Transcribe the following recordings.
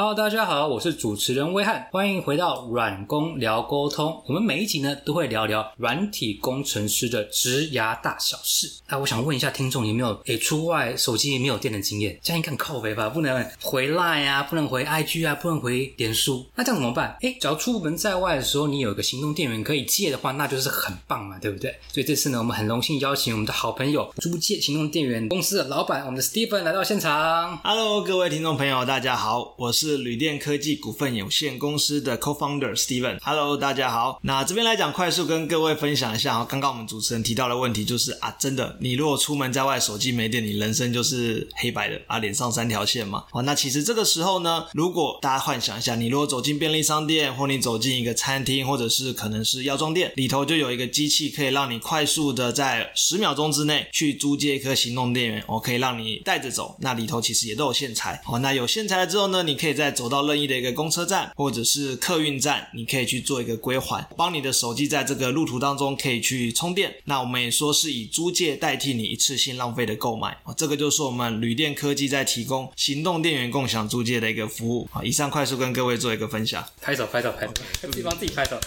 Hello，大家好，我是主持人威汉，欢迎回到软工聊沟通。我们每一集呢都会聊聊软体工程师的职涯大小事。那我想问一下听众，有没有诶出外手机没有电的经验？这样应该很靠北吧？不能回 Line 啊，不能回 IG 啊，不能回脸书，那这样怎么办？诶，只要出门在外的时候，你有一个行动电源可以借的话，那就是很棒嘛，对不对？所以这次呢，我们很荣幸邀请我们的好朋友租借行动电源公司的老板，我们的 Stephen 来到现场。Hello，各位听众朋友，大家好，我是是旅电科技股份有限公司的 Co-founder Steven。Hello，大家好。那这边来讲，快速跟各位分享一下哦。刚刚我们主持人提到的问题就是啊，真的，你如果出门在外，手机没电，你人生就是黑白的啊，脸上三条线嘛。哦，那其实这个时候呢，如果大家幻想一下，你如果走进便利商店，或你走进一个餐厅，或者是可能是药妆店，里头就有一个机器，可以让你快速的在十秒钟之内去租借一颗行动电源，哦，可以让你带着走。那里头其实也都有线材。哦，那有线材了之后呢，你可以再走到任意的一个公车站或者是客运站，你可以去做一个归还，帮你的手机在这个路途当中可以去充电。那我们也说是以租借代替你一次性浪费的购买。哦，这个就是我们旅电科技在提供行动电源共享租借的一个服务。啊，以上快速跟各位做一个分享。拍手拍手拍手，自己帮自己拍手。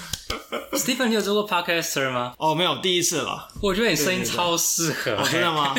Stephen，你有做过 podcaster 吗？哦，没有，第一次了。我觉得你声音超适合、哦，真的吗？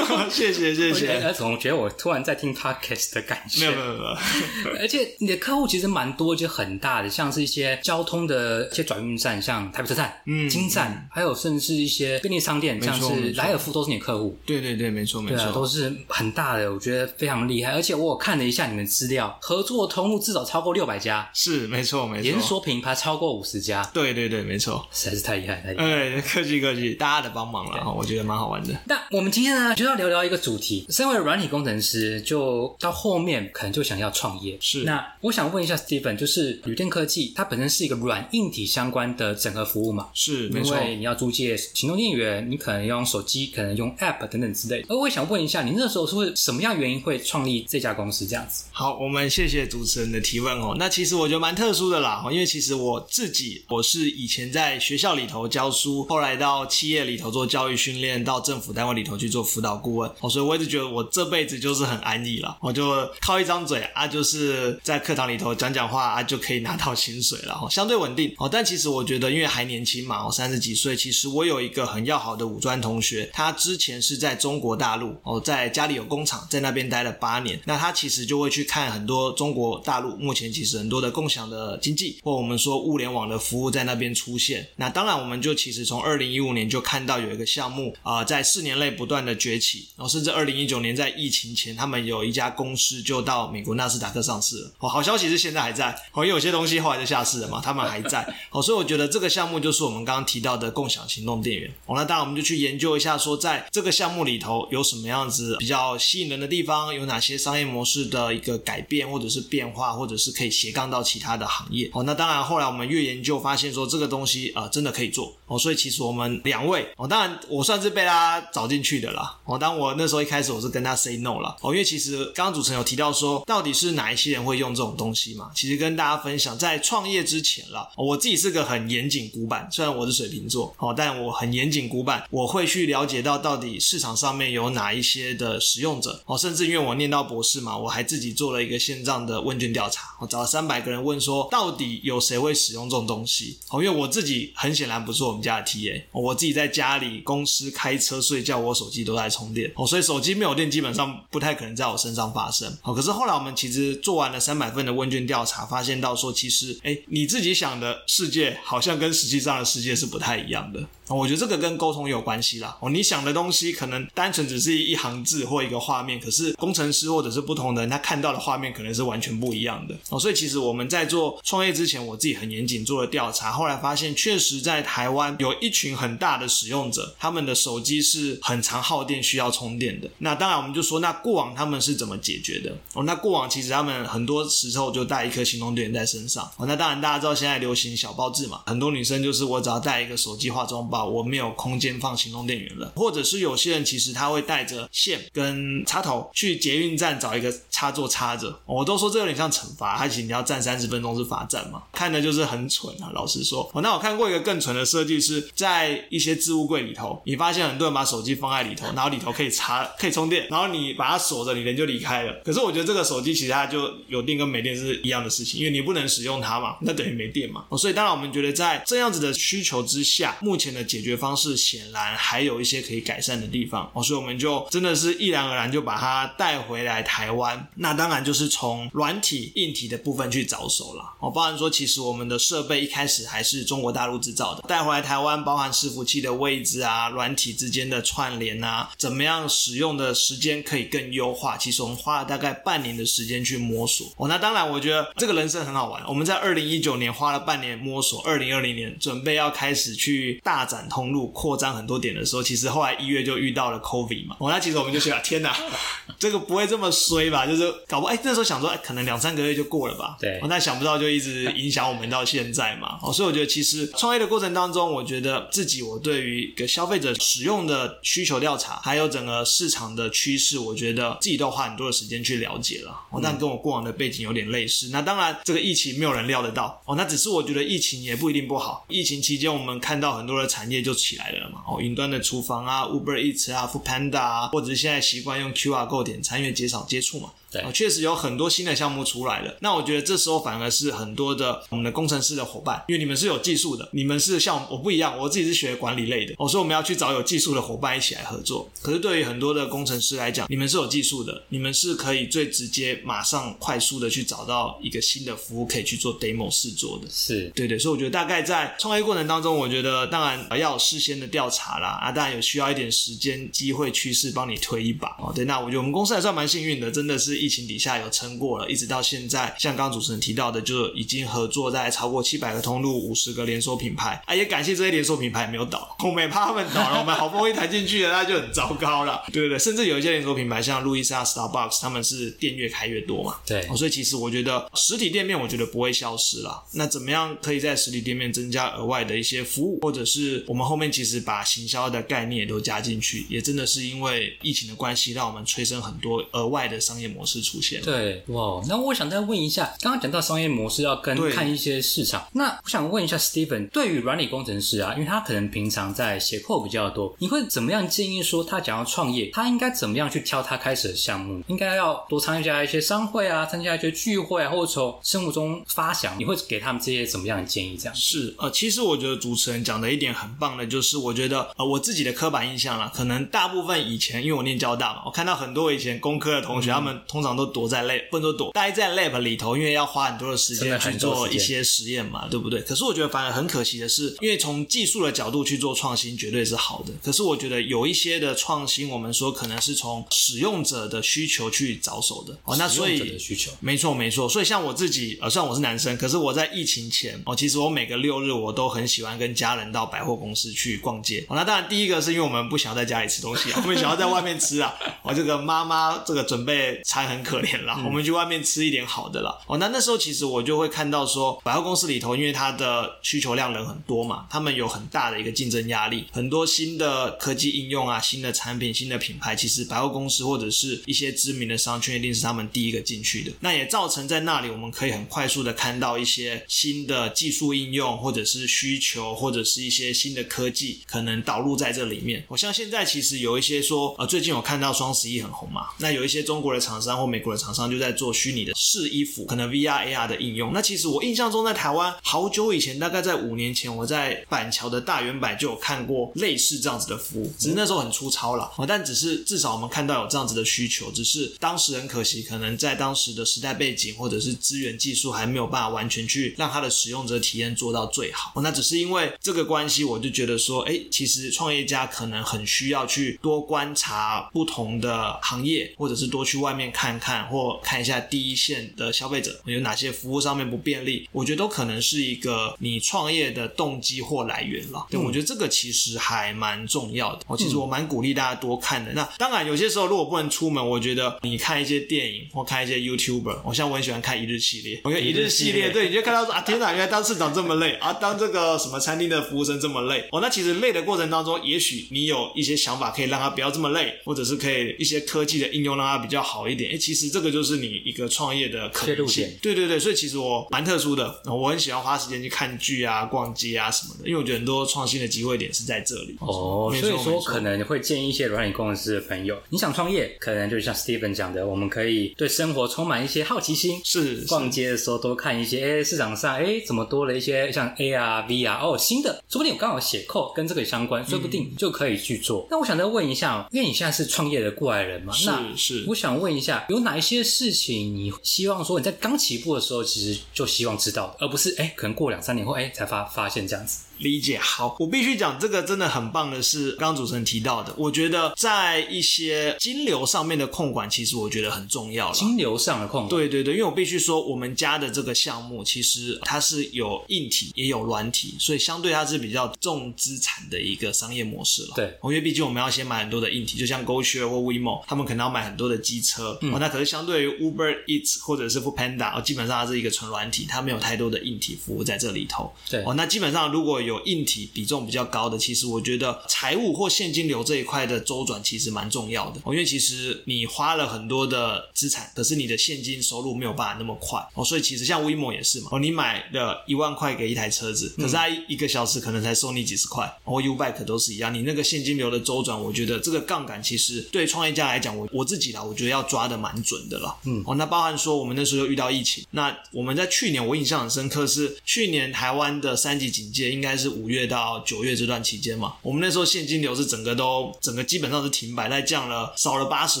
谢 谢谢谢。呃总觉得我突然在听 podcast 的感觉。没有没有没有，而且 你的客户其实蛮多，就很大的，像是一些交通的一些转运站，像台北车站、嗯金站，还有甚至一些便利商店，像是莱尔富都是你的客户。对对对，没错没错啊，都。是很大的，我觉得非常厉害。而且我有看了一下你们资料，合作通路至少超过六百家，是没错没错。连锁品牌超过五十家，对对对，没错。实在是太厉害，太厉害。哎，客气客气，大家的帮忙了，哈我觉得蛮好玩的。那我们今天呢，就要聊聊一个主题。身为软体工程师，就到后面可能就想要创业。是那我想问一下 Stephen，就是旅店科技，它本身是一个软硬体相关的整合服务嘛？是没错。为你要租借行动电源，你可能要用手机，可能用 App 等等之类的。而我也想问一下，你那时候是会什么样原因会创立这家公司这样子？好，我们谢谢主持人的提问哦。那其实我觉得蛮特殊的啦，因为其实我自己我是以前在学校里头教书，后来到企业里头做教育训练，到政府单位里头去做辅导顾问，哦，所以我一直觉得我这辈子就是很安逸了，我就靠一张嘴啊，就是在课堂里头讲讲话啊，就可以拿到薪水了，哦，相对稳定哦。但其实我觉得，因为还年轻嘛，我三十几岁，其实我有一个很要好的五专同学，他之前是在中国大陆哦，在家里有工厂，在那边待了八年，那他其实就会去看很多中国大陆目前其实很多的共享的经济，或我们说物联网的服务在那边出现。那当然，我们就其实从二零一五年就看到有一个项目啊、在四年内不断的崛起，然后甚至二零一九年在疫情前，他们有一家公司就到美国纳斯达克上市哦，好消息是现在还在，哦，因为有些东西后来就下市了嘛，他们还在。哦，所以我觉得这个项目就是我们刚刚提到的共享行动电源。哦，那当然我们就去研究一下，说在这个项目里头有什么样子比较吸引人的地方，有哪些商业模式的一个改变或者是变化，或者是可以斜杠到其他的行业。哦，那当然后来我们越研究发现说这个东西啊、真的可以做。哦，所以其实我们两位哦，当然我算是被他找进去的啦。哦，当我那时候一开始我是跟他 say no 了。哦，因为其实刚刚主持人有提到说，到底是哪一些人会会用这种东西嘛？其实跟大家分享，在创业之前啦，我自己是个很严谨古板，虽然我是水瓶座，哦，但我很严谨古板，我会去了解到到底市场上面有哪一些的使用者。哦，甚至因为我念到博士嘛，我还自己做了一个线上的问卷调查，我找了三百个人问说，到底有谁会使用这种东西？哦，因为我自己很显然不是我们家的 TA，、我自己在家里、公司开车、睡觉，我手机都在充电，哦，所以手机没有电，基本上不太可能在我身上发生。哦，可是后来我们其实做完了三百份的问卷调查，发现到说，其实，哎，你自己想的世界好像跟实际上的世界是不太一样的。我觉得这个跟沟通有关系啦。哦，你想的东西可能单纯只是一行字或一个画面，可是工程师或者是不同的人，他看到的画面可能是完全不一样的。哦，所以其实我们在做创业之前，我自己很严谨做了调查，后来发现确实在台湾有一群很大的使用者，他们的手机是很常耗电，需要充电的。那当然我们就说，那过往他们是怎么解决的？哦，那过往其实他们很多时候就带一颗行动电源在身上。哦，那当然大家知道现在流行小包制嘛，很多女生就是我只要带一个手机化妆包。我没有空间放行动电源了，或者是有些人其实他会带着线跟插头去捷运站找一个插座插着，我都说这有点像惩罚，他请你要站三十分钟是罚站嘛，看的就是很蠢啊，老实说。哦，那我看过一个更蠢的设计是在一些置物柜里头，你发现很多人把手机放在里头，然后里头可以插可以充电，然后你把它锁着，你人就离开了。可是我觉得这个手机其实它就有电跟没电是一样的事情，因为你不能使用它嘛，那等于没电嘛。哦，所以当然我们觉得在这样子的需求之下，目前的解决方式显然还有一些可以改善的地方。哦，所以我们就真的是毅然而然就把它带回来台湾。那当然就是从软体、硬体的部分去着手了。哦，包含说其实我们的设备一开始还是中国大陆制造的，带回来台湾，包含伺服器的位置啊、软体之间的串联啊，怎么样使用的时间可以更优化。其实我们花了大概半年的时间去摸索。哦，那当然我觉得这个人生很好玩。我们在二零一九年花了半年摸索，二零二零年准备要开始去大展通路、扩张很多点的时候，其实后来一月就遇到了 COVID 嘛。哦，那其实我们就想，天哪，这个不会这么衰吧？就是搞不哎，那时候想说，哎，可能两三个月就过了吧。对，那想不到就一直影响我们到现在嘛。哦，所以我觉得其实创业的过程当中，我觉得自己我对于一个消费者使用的需求调查，还有整个市场的趋势，我觉得自己都花很多的时间去了解了。哦，但跟我过往的背景有点类似。那当然，这个疫情没有人料得到。哦，那只是我觉得疫情也不一定不好。疫情期间，我们看到很多的产产业就起来了嘛。哦，云端的厨房啊，Uber Eats 啊，Food Panda 啊，或者是现在习惯用 QR 购点餐，因为减少接触嘛。对，确实有很多新的项目出来了。那我觉得这时候反而是很多的我们的工程师的伙伴，因为你们是有技术的，你们是像我不一样，我自己是学管理类的。我说我们要去找有技术的伙伴一起来合作。可是对于很多的工程师来讲，你们是有技术的，你们是可以最直接、马上、快速的去找到一个新的服务，可以去做 demo 试做的。是对对，所以我觉得大概在创业过程当中，我觉得当然要有事先的调查啦，啊，当然有需要一点时间、机会、趋势帮你推一把哦。对，那我觉得我们公司还算蛮幸运的，真的是疫情底下有。撑过了，一直到现在，像刚刚主持人提到的，就已经合作在超过七百个通路、五十个连锁品牌。啊，也感谢这些连锁品牌没有倒，我们也怕他们倒了，我们好不容易谈进去了，那就很糟糕了。对对对，甚至有一些连锁品牌，像路易莎、Starbucks，他们是店越开越多嘛。对，所以其实我觉得实体店面，我觉得不会消失了。那怎么样可以在实体店面增加额外的一些服务，或者是我们后面其实把行销的概念也都加进去，也真的是因为疫情的关系，让我们催生很多额外的商业模式出现。对，哇，那我想再问一下，刚刚讲到商业模式要跟看一些市场，那我想问一下 Stephen，对于软体工程师啊，因为他可能平常在写 code 比较多，你会怎么样建议说他想要创业，他应该怎么样去挑他开始的项目？应该要多参加一些商会啊，参加一些聚会啊，或者从生活中发想，你会给他们这些怎么样的建议？这样是呃，其实我觉得主持人讲的一点很棒的，就是我觉得呃我自己的刻板印象啦，可能大部分以前因为我念交大嘛，我看到很多以前工科的同学，他们通常都躲在 lab，不能说躲，待在 lab 里头，因为要花很多的时间去做一些实验嘛，对不对？可是我觉得反而很可惜的是，因为从技术的角度去做创新绝对是好的，可是我觉得有一些的创新，我们说可能是从使用者的需求去着手的哦。那所以的需求，没错没错。所以像我自己，呃，虽然我是男生，可是我在疫情前哦，其实我每个六日我都很喜欢跟家人到百货公司去逛街。哦，那当然第一个是因为我们不想要在家里吃东西啊，我们想要在外面吃啊。我这个妈妈这个准备餐很可怜啦，我们去外面吃一点好的啦。哦，那那时候其实我就会看到说，百货公司里头，因为它的需求量人很多嘛，他们有很大的一个竞争压力，很多新的科技应用啊，新的产品、新的品牌，其实百货公司或者是一些知名的商圈，一定是他们第一个进去的。那也造成在那里，我们可以很快速的看到一些新的技术应用，或者是需求，或者是一些新的科技，可能导入在这里面。我像现在其实有一些说，呃，最近我看到双十一很红嘛，那有一些中国的厂商或美国的厂商就在做虚拟的试衣服，可能 VR、AR 的应用。那其实我印象中在台湾好久以前，大概在五年前，我在板桥的大圆柏就有看过类似这样子的服务，只是那时候很粗糙了。但只是至少我们看到有这样子的需求，只是当时很可惜，可能在当时的时代背景或者是资源技术还没有办法完全去让它的使用者体验做到最好。那只是因为这个关系，我就觉得说，哎，其实创业家可能很需要去多观察不同的行业，或者是多去外面看。看看，或看一下第一线的消费者有哪些服务上面不便利，我觉得都可能是一个你创业的动机或来源了。对，我觉得这个其实还蛮重要的。我其实我蛮鼓励大家多看的。那当然有些时候如果不能出门，我觉得你看一些电影或看一些 YouTuber，我像我很喜欢看一日系列，我觉得一日系列对，你就看到说啊，天哪，原来当市长这么累啊，当这个什么餐厅的服务生这么累哦。那其实累的过程当中，也许你有一些想法可以让他不要这么累，或者是可以一些科技的应用让他比较好一点。哎，其实这个就是你一个创业的可能性。对对对，所以其实我蛮特殊的，我很喜欢花时间去看剧啊、逛街啊什么的，因为我觉得很多创新的机会点是在这里。哦，所以说可能会建议一些软件工程师的朋友，你想创业，可能就像 Steven 讲的，我们可以对生活充满一些好奇心，是逛街的时候多看一些，哎，市场上哎怎么多了一些像 AR、VR 哦新的，说不定我刚好写扣跟这个相关，说不定就可以去做。那我想再问一下，因为你现在是创业的过来人嘛，那是我想问一下，有哪一些事情你希望说你在刚起步的时候，其实就希望知道，而不是哎可能过两三年后哎才发发现这样子。理解。好，我必须讲这个真的很棒的是，刚刚主持人提到的，我觉得在一些金流上面的控管，其实我觉得很重要了。金流上的控管，对对对，因为我必须说，我们家的这个项目其实它是有硬体也有软体，所以相对它是比较重资产的一个商业模式了。对，因为毕竟我们要先买很多的硬体，就像 GoShare 或 WeMo，他们可能要买很多的机车，哦，那可是相对于 Uber Eats 或者是 f o o Panda，哦，基本上它是一个纯软体，它没有太多的硬体服务在这里头。对，哦，那基本上如果有硬体比重比较高的，其实我觉得财务或现金流这一块的周转其实蛮重要的。哦，因为其实你花了很多的资产，可是你的现金收入没有办法那么快。哦，所以其实像 WeMo 也是嘛哦，你买了一万块给一台车子，可是它一个小时可能才收你几十块，哦 Ubike 都是一样，你那个现金流的周转，我觉得这个杠杆其实对创业家来讲，我我自己啦，我觉得要抓的蛮准的了，嗯。哦，那包含说我们那时候又遇到疫情，那我们在去年我印象很深刻是去年台湾的三级警戒应该是五月到。九月这段期间嘛，我们那时候现金流是整个都整个基本上是停摆，在降了少了八十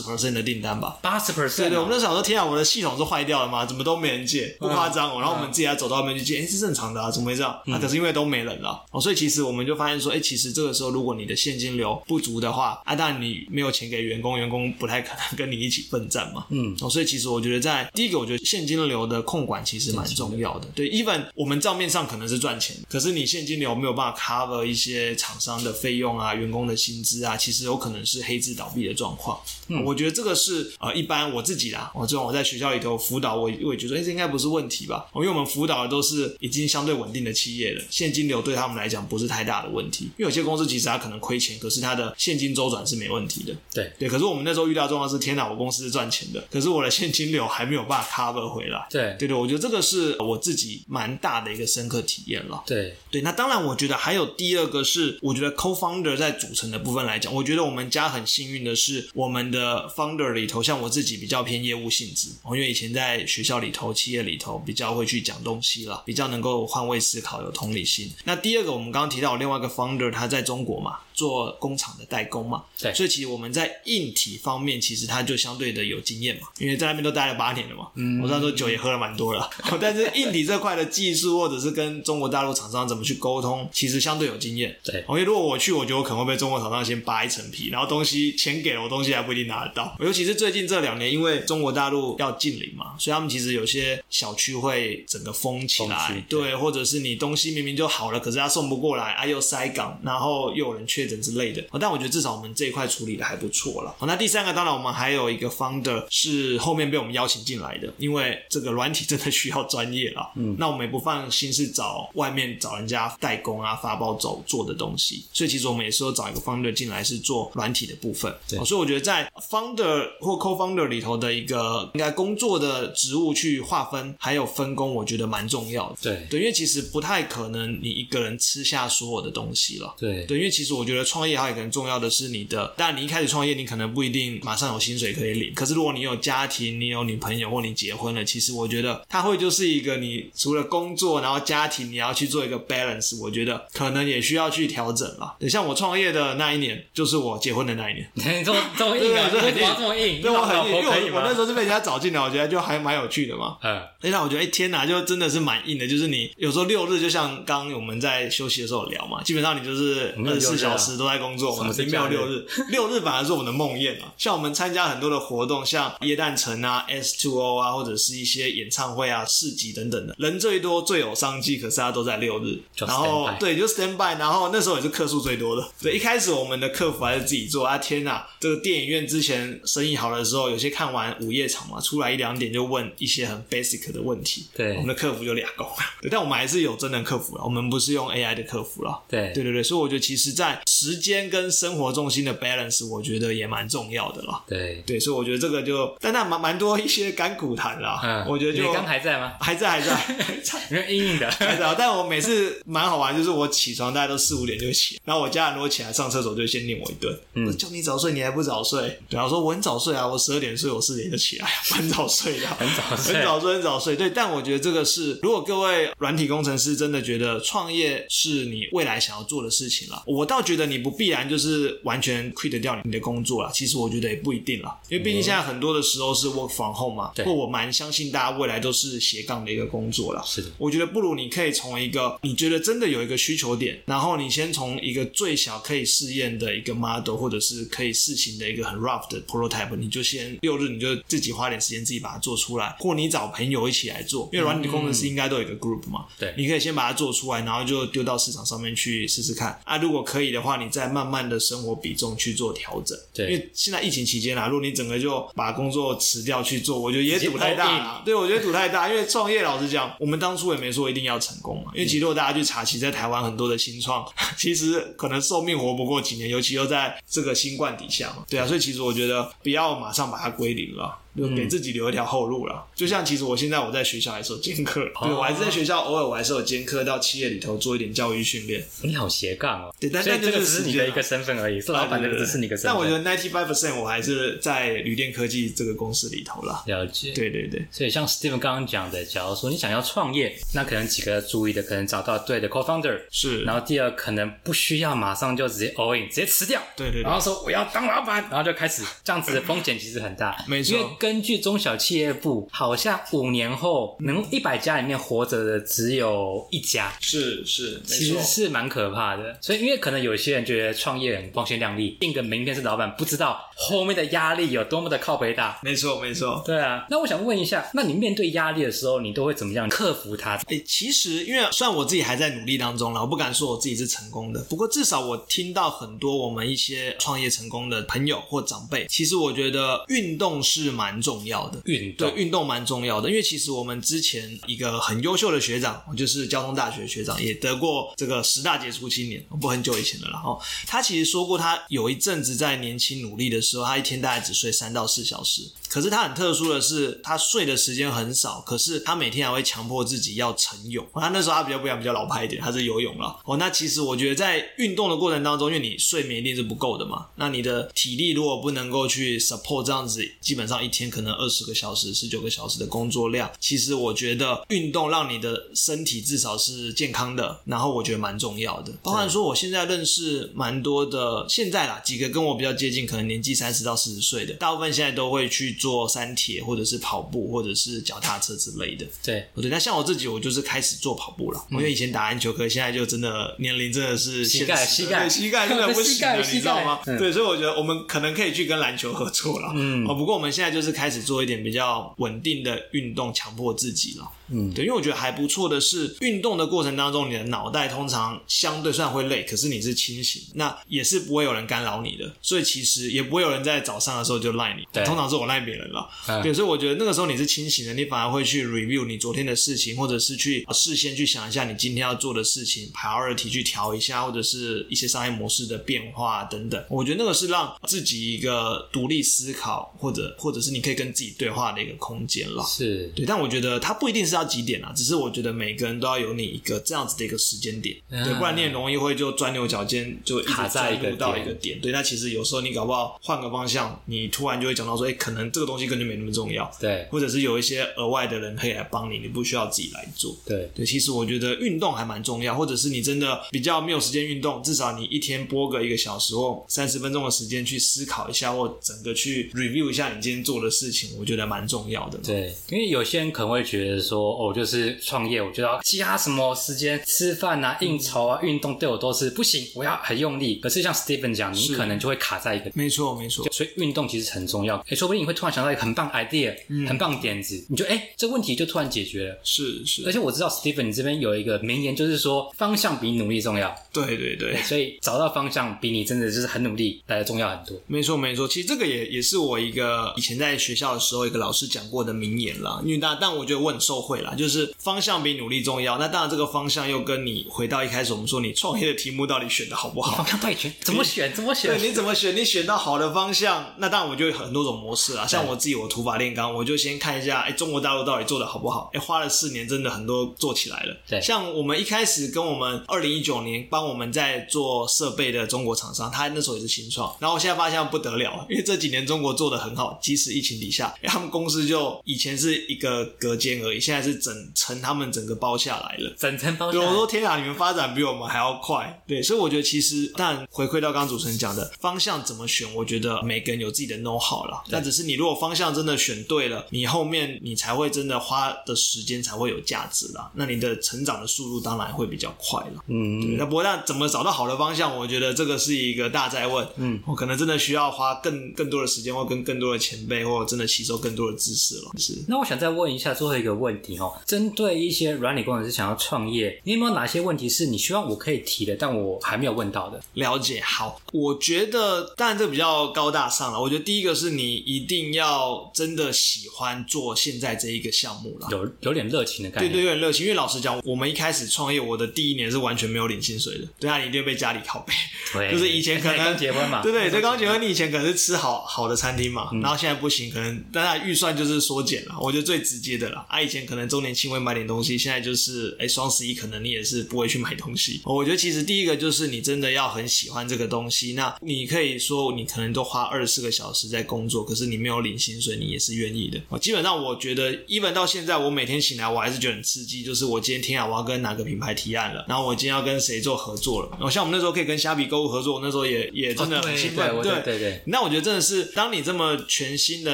percent 的订单吧。八十 percent，对对，我们那时候说天啊，我的系统是坏掉了吗？怎么都没人借？不夸张哦。然后我们自己还走到外面去借，哎，是正常的啊，怎么会这样？啊，可是因为都没人了哦，所以其实我们就发现说，哎，其实这个时候如果你的现金流不足的话，啊，当然你没有钱给员工，员工不太可能跟你一起奋战嘛。嗯，哦，所以其实我觉得在第一个，我觉得现金流的控管其实蛮重要的。对，even 我们账面上可能是赚钱，可是你现金流没有办法 cover 一些。厂商的费用啊，员工的薪资啊，其实有可能是黑字倒闭的状况。嗯，我觉得这个是呃，一般我自己啦，我这种我在学校里头辅导，我我也觉得，哎，这应该不是问题吧？因为我们辅导的都是已经相对稳定的企业了，现金流对他们来讲不是太大的问题。因为有些公司其实它可能亏钱，可是它的现金周转是没问题的。对对，可是我们那时候遇到状况是，天哪，我公司是赚钱的，可是我的现金流还没有办法 cover 回来。对对对，我觉得这个是我自己蛮大的一个深刻体验了。对对，那当然，我觉得还有第二个是，我觉得 co-founder。在组成的部分来讲，我觉得我们家很幸运的是，我们的 founder 里头，像我自己比较偏业务性质，因为以前在学校里头、企业里头比较会去讲东西了，比较能够换位思考、有同理心。那第二个，我们刚刚提到另外一个 founder，他在中国嘛。做工厂的代工嘛，对，所以其实我们在硬体方面，其实他就相对的有经验嘛，因为在那边都待了八年了嘛。嗯，我虽然说酒也喝了蛮多了，但是硬体这块的技术或者是跟中国大陆厂商怎么去沟通，其实相对有经验。对，因为如果我去，我觉得我可能会被中国厂商先扒一层皮，然后东西钱给了我，东西还不一定拿得到。尤其是最近这两年，因为中国大陆要禁零嘛，所以他们其实有些小区会整个封起来，对，或者是你东西明明就好了，可是他送不过来，啊又塞港，然后又有人确诊之类的。但我觉得至少我们这一块处理的还不错了。那第三个，当然我们还有一个 founder 是后面被我们邀请进来的，因为这个软体真的需要专业了。嗯，那我们也不放心是找外面找人家代工啊、发包走做的东西，所以其实我们也是说找一个 founder 进来是做软体的部分。对，所以我觉得在 founder 或 co-founder 里头的一个应该工作的职务去划分还有分工，我觉得蛮重要的。对，对，因为其实不太可能你一个人吃下所有的东西了。对，对，因为其实我觉得创业还有一个。很重要的是你的，当然你一开始创业，你可能不一定马上有薪水可以领。可是如果你有家庭，你有女朋友或你结婚了，其实我觉得它会就是一个你除了工作，然后家庭你要去做一个 balance，我觉得可能也需要去调整了。像我创业的那一年，就是我结婚的那一年。这么这么硬啊？这么硬？对我很硬，因为我那时候是被人家找进来，我觉得就还蛮有趣的嘛。嗯，那我觉得哎天哪，就真的是蛮硬的。就是你有时候六日，就像刚我们在休息的时候聊嘛，基本上你就是二十四小时都在工作。什么是没有六日？六日反而是我们的梦魇啊！像我们参加很多的活动，像耶诞城啊、S Two O 啊，或者是一些演唱会啊、市集等等的，人最多、最有商机，可是它都在六日。然后 by 对，就 stand by，然后那时候也是客数最多的。对，一开始我们的客服还是自己做啊，天哪！这个电影院之前生意好的时候，有些看完午夜场嘛，出来一两点就问一些很 basic 的问题，对我们的客服就俩工。对，但我们还是有真人客服了，我们不是用 AI 的客服了。对对对对，所以我觉得其实，在时间跟生活重心的 balance，我觉得也蛮重要的了。对，对，所以我觉得这个就，但那蛮蛮多一些干股谈啦。嗯，我觉得就你刚还在吗？还在还在还在。因为硬硬的，还在，但我每次蛮好玩，就是我起床大概都四五点就起，然后我家人如果起来上厕所，就先念我一顿，嗯，叫你早睡，你还不早睡？对啊，我说我很早睡啊，我十二点睡，我四点就起来，很早睡的，很早睡很早睡，很早睡。对，但我觉得这个是，如果各位软体工程师真的觉得创业是你未来想要做的事情了，我倒觉得你不必然就是完全 quit 掉你的工作了。其实我觉得也不一定了，因为毕竟现在很多的时候是 work from home 嘛，对或我蛮相信大家未来都是斜杠的一个工作了。是的，我觉得不如你可以从一个你觉得真的有一个需求点，然后你先从一个最小可以试验的一个 model，或者是可以试行的一个很 rough 的 prototype，你就先六日你就自己花点时间自己把它做出来，或你找朋友一起来做，因为软体工程师应该都有一个 group 嘛，对你可以先把它做出来，然后就丢到市场上面去试试看。啊，如果可以的话，你再慢慢的生活比重去做调整。对因为现在疫情期间啊，如果你整个就把工作辞掉去做，我觉得也赌太大了。对，我觉得赌太大，因为创业老实讲，我们当初也没说一定要成功嘛。因为其实如果大家去查，在台湾很多的新创，其实可能寿命活不过几年，尤其又在这个新冠底下嘛。对啊，所以其实我觉得不要马上把它归零了。就给自己留一条后路了。就像其实我现在我在学校还是有兼课，对我还是在学校偶尔我还是有兼课到企业里头做一点教育训练。你好斜杠哦，对但但这个只是你的一个身份而已，是老板那个只是你的身份。但我觉得 ninety five percent 我还是在旅电科技这个公司里头啦。了解。对对对，所以像 Steven 刚刚讲的，假如说你想要创业，那可能几个注意的，可能找到对的 co-founder，是，然后第二可能不需要马上就直接 all in，直接辞掉，对对对。然后说我要当老板，然后就开始这样子的风险其实很大，没错根据中小企业部，好像五年后能一百家里面活着的只有一家。是是，其实。是蛮可怕的，所以因为可能有些人觉得创业很光鲜亮丽，定个名片是老板，不知道后面的压力有多么的靠背大。没错，没错。对啊，那我想问一下，那你面对压力的时候，你都会怎么样克服它？哎、其实因为虽然我自己还在努力当中了，我不敢说我自己是成功的，不过至少我听到很多我们一些创业成功的朋友或长辈，其实我觉得运动是蛮重要的。运动，对运动蛮重要的，因为其实我们之前一个很优秀的学长，就是交通大学学长，也得过这个十大杰出青年，不很久以前的了哦。他其实说过，他有一阵子在年轻努力的时候，他一天大概只睡三到四小时。可是他很特殊的是，他睡的时间很少，可是他每天还会强迫自己要晨泳。他那时候他比较不一样，比较老派一点，他是游泳了。哦，那其实我觉得在运动的过程当中，因为你睡眠一定是不够的嘛，那你的体力如果不能够去 support 这样子，基本上一天可能二十个小时、十九个小时的工作量，其实我觉得运动让你的身体至少是健康的，然后我觉得蛮重要的。包含说我现在认识蛮多的，现在啦几个跟我比较接近，可能年纪三十到四十岁的，大部分现在都会去做山铁或者是跑步或者是脚踏车之类的。对，对，那像我自己，我就是开始做跑步了，因为以前打篮球，可现在就真的年龄真的是膝盖膝盖膝盖真的不膝行了，盖你知道吗？嗯对，所以我觉得我们可能可以去跟篮球合作了。嗯，哦，不过我们现在就是开始做一点比较稳定的运动，强迫自己了。嗯，对，因为我觉得还不错的是，运动的过程当中，你的脑袋通常相对虽然会累，可是你是清醒，那也是不会有人干扰你的，所以其实也不会有人在早上的时候就赖你，对通常是我赖别人了。嗯对，所以我觉得那个时候你是清醒的，你反而会去 review 你昨天的事情，或者是去事先去想一下你今天要做的事情，priority 去调一下，或者是一些商业模式的变化等等。我觉得那个是让自己一个独立思考，或者或者是你可以跟自己对话的一个空间了。是，对，但我觉得它不一定是要几点啊，只是我觉得每个人都要有你一个这样子的一个时间点，嗯对，不然你很容易会就钻牛角尖，就一直卡在一个钻入到点一个点。对，那其实有时候你搞不好换个方向，你突然就会讲到说，哎，可能这个东西根本就没那么重要，对，或者是有一些额外的人可以来帮你，你不需要自己来做。对，对，其实我觉得运动还蛮重要，或者是你真的比较没有时间运动，至少你一天播个一个小时或三十分钟的时间去思考一下，或整个去 review 一下你今天做的事情，我觉得蛮重要的。对，因为有些人可能会觉得说，哦，就是创业，我就要加什么时间吃饭啊、应酬啊、运动对我都是不行，我要很用力。可是像 Stephen 讲，你可能就会卡在一个，没错没错。所以运动其实很重要。哎，说不定你会突然想到一个很棒 idea，很棒点子，你就哎，这问题就突然解决了。是是。而且我知道 Stephen 你这边有一个名言，就是说方向比努力重要。对对对。所以找到方向比你真的就是很努力来的重要很多。没错没错，其实这个也也是我一个以前在学校的时候一个老师讲过的名言啦。因为大但我觉得我很受惠啦，就是方向比努力重要。那当然这个方向又跟你回到一开始我们说你创业的题目到底选的好不好？方向对选 怎么选怎么选？对，你怎么选？你选到好的方向，那当然我就有很多种模式啦。像我自己我土法炼钢，我就先看一下，哎，中国大陆到底做的好不好？哎，花了四年，真的很多做起来了。对，像我们一开始跟我们二零一九年帮我们在做设备的中国厂商，他那时候也是新创。然后我现在发现不得了，因为这几年中国做的很好，即使疫情底下，他们公司就以前是一个隔间而已，现在是整层他们整个包下来了，整层包。对，我说天啊，你们发展比我们还要快。对，所以我觉得其实，但回馈到刚刚主持人讲的方向怎么选，我觉得每个人有自己的 know how 了。但只是你如果方向真的选对了，你后面你才会真的花的时间才会有价值啦。那你的成长的速度当然会比较快了。嗯，那不过那怎么找到好的方向？我觉得这个是一个大在问。嗯，我可能真的需要花更更多的时间，或跟更多的前辈，或真的吸收更多的知识了。是。那我想再问一下最后一个问题哦，针对一些软体工程师想要创业，你有没有哪些问题是你希望我可以提的，但我还没有问到的？了解。好，我觉得当然这比较高大上了。我觉得第一个是你一定要真的喜欢做现在这一个项目了，有有点热情的感觉。对对，有点热情。因为老实讲，我们一开始创业，我的第一年是完全没有领薪水的。对啊，你一定被家里拷贝。对，就是以前可能刚结婚嘛，对对，在刚结婚，你以前可能是吃好好的餐厅嘛，然后现在不行，可能大家预算就是缩减了。我觉得最直接的了。啊，以前可能周年庆会买点东西，现在就是哎双十一可能你也是不会去买东西。我觉得其实第一个就是你真的要很喜欢这个东西。那你可以说你可能都花二十四个小时在工作，可是你没有领薪水，你也是愿意的。基本上我觉得，even 到现在，我每天醒来我还是觉得很刺激，就是我今天天啊，我要跟哪个品牌提案了，然后我今天要跟谁做合作了。然后像我们那时候可以跟虾皮购物合作，我那时候也也真的很兴奋。对对对。那我觉得真的是，当你这么全新的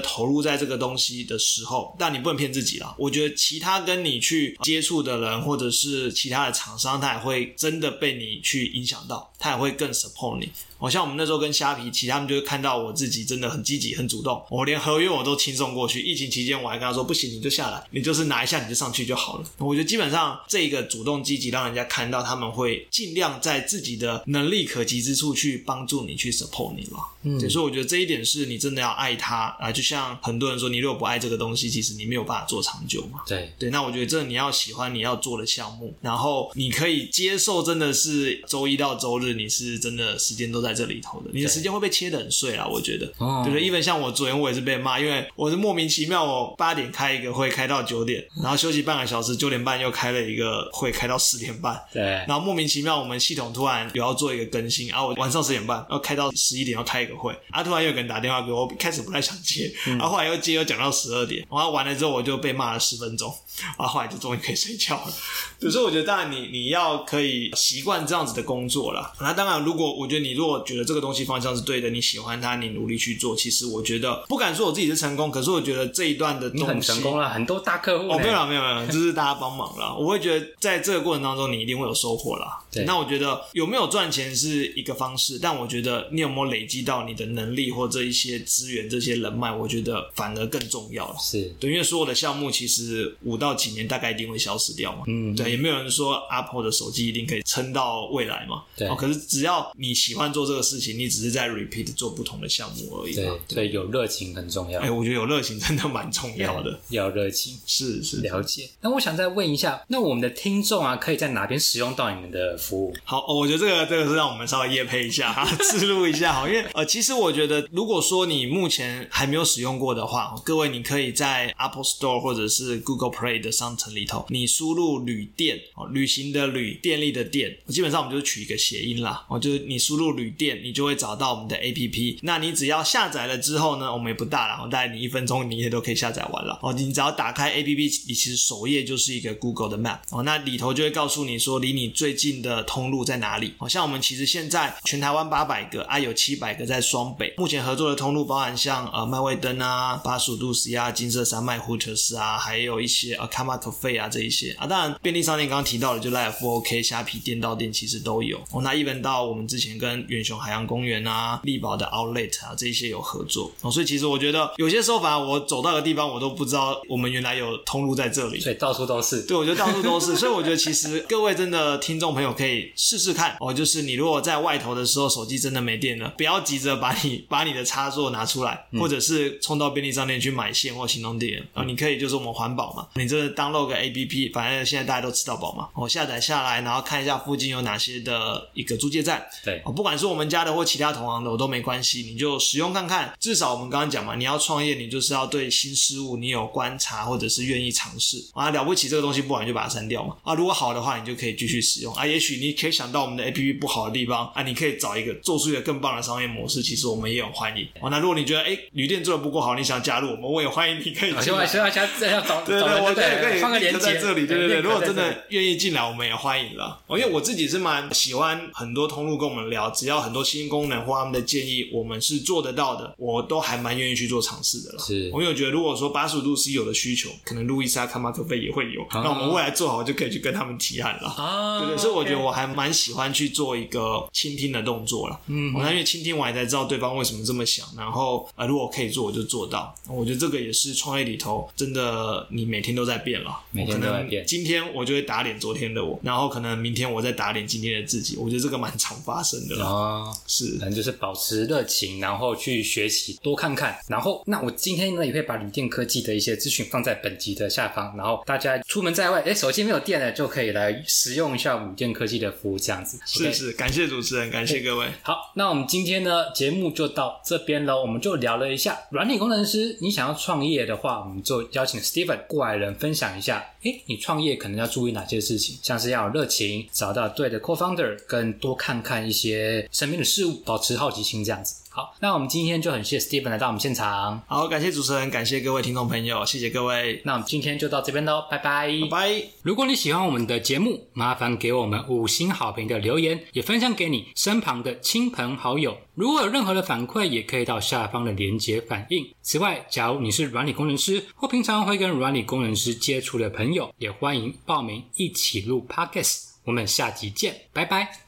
投入在这个东西的时候，但你不能骗自己了。我觉得其他跟你去接触的人，或者是其他的厂商，他也会真的被你去影响到，他也会更 support 你。好像我们那时候跟虾皮，其他们就会看到我自己真的很积极、很主动，我连合约我都轻松过去。疫情期间，我还跟他说：“不行，你就下来，你就是拿一下你就上去就好了。”我觉得基本上这个主动积极，让人家看到他们会尽量在自己的能力可及之处去帮助你、去 support 你嘛。嗯，所以我觉得这一点是你真的要爱他啊。就像很多人说，你如果不爱这个东西，其实你没有办法做长久嘛。对对，那我觉得这你要喜欢你要做的项目，然后你可以接受，真的是周一到周日你是真的时间都在这里头的，你的。时间会被切的很碎啊，我觉得，对不对？因为像我昨天我也是被骂，因为我是莫名其妙，我八点开一个会开到九点，然后休息半个小时，九点半又开了一个会开到十点半，对。然后莫名其妙我们系统突然有要做一个更新，然后我晚上十点半要开到十一点要开一个会，啊，突然又有人打电话给我，开始不太想接，然后后来又接又讲到十二点，然后完了之后我就被骂了十分钟，然后后来就终于可以睡觉了。所以我觉得当然你你要可以习惯这样子的工作了，那当然如果我觉得你如果觉得这个东西方向是对的。你喜欢它，你努力去做。其实我觉得不敢说我自己是成功，可是我觉得这一段的你很成功了，很多大客户哦，没有了，没有没有，就是大家帮忙了。我会觉得在这个过程当中，你一定会有收获啦。对，那我觉得有没有赚钱是一个方式，但我觉得你有没有累积到你的能力或这一些资源、这些人脉，我觉得反而更重要了。是对，因为所有的项目其实五到几年大概一定会消失掉嘛。嗯，对，也没有人说 Apple 的手机一定可以撑到未来嘛。对，可是只要你喜欢做这个事情，你只是在 repeat 做不同的。项目而已，对，所以有热情很重要。哎，我觉得有热情真的蛮重要的，要热情，是是了解。那我想再问一下，那我们的听众啊，可以在哪边使用到你们的服务？好，哦我觉得这个这个是让我们稍微夜配一下哈，记录一下哈，因为呃，其实我觉得，如果说你目前还没有使用过的话，各位你可以在 Apple Store 或者是 Google Play 的商城里头，你输入旅店哦，旅行的旅，电力的电，基本上我们就取一个谐音啦，哦，就是你输入旅店，你就会找到我们的 APP。那你只要下载了之后呢，我们也不大了，大概你一分钟你也都可以下载完了。哦，你只要打开 APP，你其实首页就是一个 Google 的 Map 哦，那里头就会告诉你说离你最近的通路在哪里。哦，像我们其实现在全台湾八百个啊，有七百个在双北。目前合作的通路包含像呃麦味登啊、八十五度 C 啊、金色山脉 Hooters 啊，还有一些呃 Kama Cafe 啊这一些啊。当然便利商店刚刚提到的就 Life OK、虾皮店到店其实都有。哦，那一般到我们之前跟远雄海洋公园啊、力宝的 Outlet 啊这一些有合作。哦，所以其实我觉得有些时候反而我走到的地方我都不知道我们原来有通路在这里。所以到处都是。对，我觉得到处都是。所以我觉得其实各位真的听众朋友可以试试看哦，就是你如果在外头的时候手机真的没电了，不要急着把你把你的插座拿出来，或者是冲到便利商店去买线或行动电源啊。你可以就是我们环保嘛，你这 download 个 A P P，反正现在大家都吃到饱嘛，我下载下来，然后看一下附近有哪些的一个租借站。对，哦，不管是我们家的或其他同行的，我都没关系，你就使用看看。至少我们刚刚讲嘛，你要创业，你就是要对新事物你有观察，或者是愿意尝试啊。了不起这个东西，不管就把它删掉嘛。啊，如果好的话，你就可以继续使用啊。也许你可以想到我们的 A P P 不好的地方啊，你可以找一个做出一个更棒的商业模式。其实我们也很欢迎。哦，那如果你觉得哎旅店做的不够好，你想加入我们，我也欢迎你可以进来。希望希望下次要找对对，我对可以放个链接在这里。对对对，如果真的的愿意进来，我们也欢迎了。哦，因为我自己是蛮喜欢很多通路跟我们聊，只要很多新功能或他们的建议，我们是做得到的，我都还蛮愿意去做尝试的了。是，我有觉得，如果说八十五度 C 有的需求，可能路易莎、卡马克菲也会有，那我们未来做好就可以去跟他们提案了。啊，对对，所以我觉得我还蛮喜欢去做一个倾听的动作了。嗯，我因为倾听完才知道对方为什么这么想，然后呃，如果可以做，我就做到。我觉得这个也是创业里头真的，你每天都在变了，每天都在变。今天我就会打脸昨天的我，然后可能明天我再打脸今天的自己。我觉得这个蛮常发生的啊，是，反正就是保持热情，然后去学习，多看看。然后，那我今天呢也会把旅电科技的一些资讯放在本集的下方，然后大家出门在外，哎，手机没有电了，就可以来使用一下旅电科技的服务，这样子。是是，感谢主持人，感谢各位。好，那我们今天呢节目就到这边了，我们就聊了一下软体工程师，你想要创业的话，我们就邀请 Steven 过来人分享一下，诶，你创业可能要注意哪些事情，像是要有热情，找到对的 co-founder，跟多看看一些身边的事物，保持好奇心，这样子。好，那我们今天就很谢谢 Steven 来到我们现场。好，感谢主持人，感谢各位听众朋友，谢谢各位。那我们今天就到这边喽，拜拜，拜拜。如果你喜欢我们的节目，麻烦给我们五星好评的留言，也分享给你身旁的亲朋好友。如果有任何的反馈，也可以到下方的连结反映。此外，假如你是软体工程师或平常会跟软体工程师接触的朋友，也欢迎报名一起录 Podcast。我们下集见，拜拜。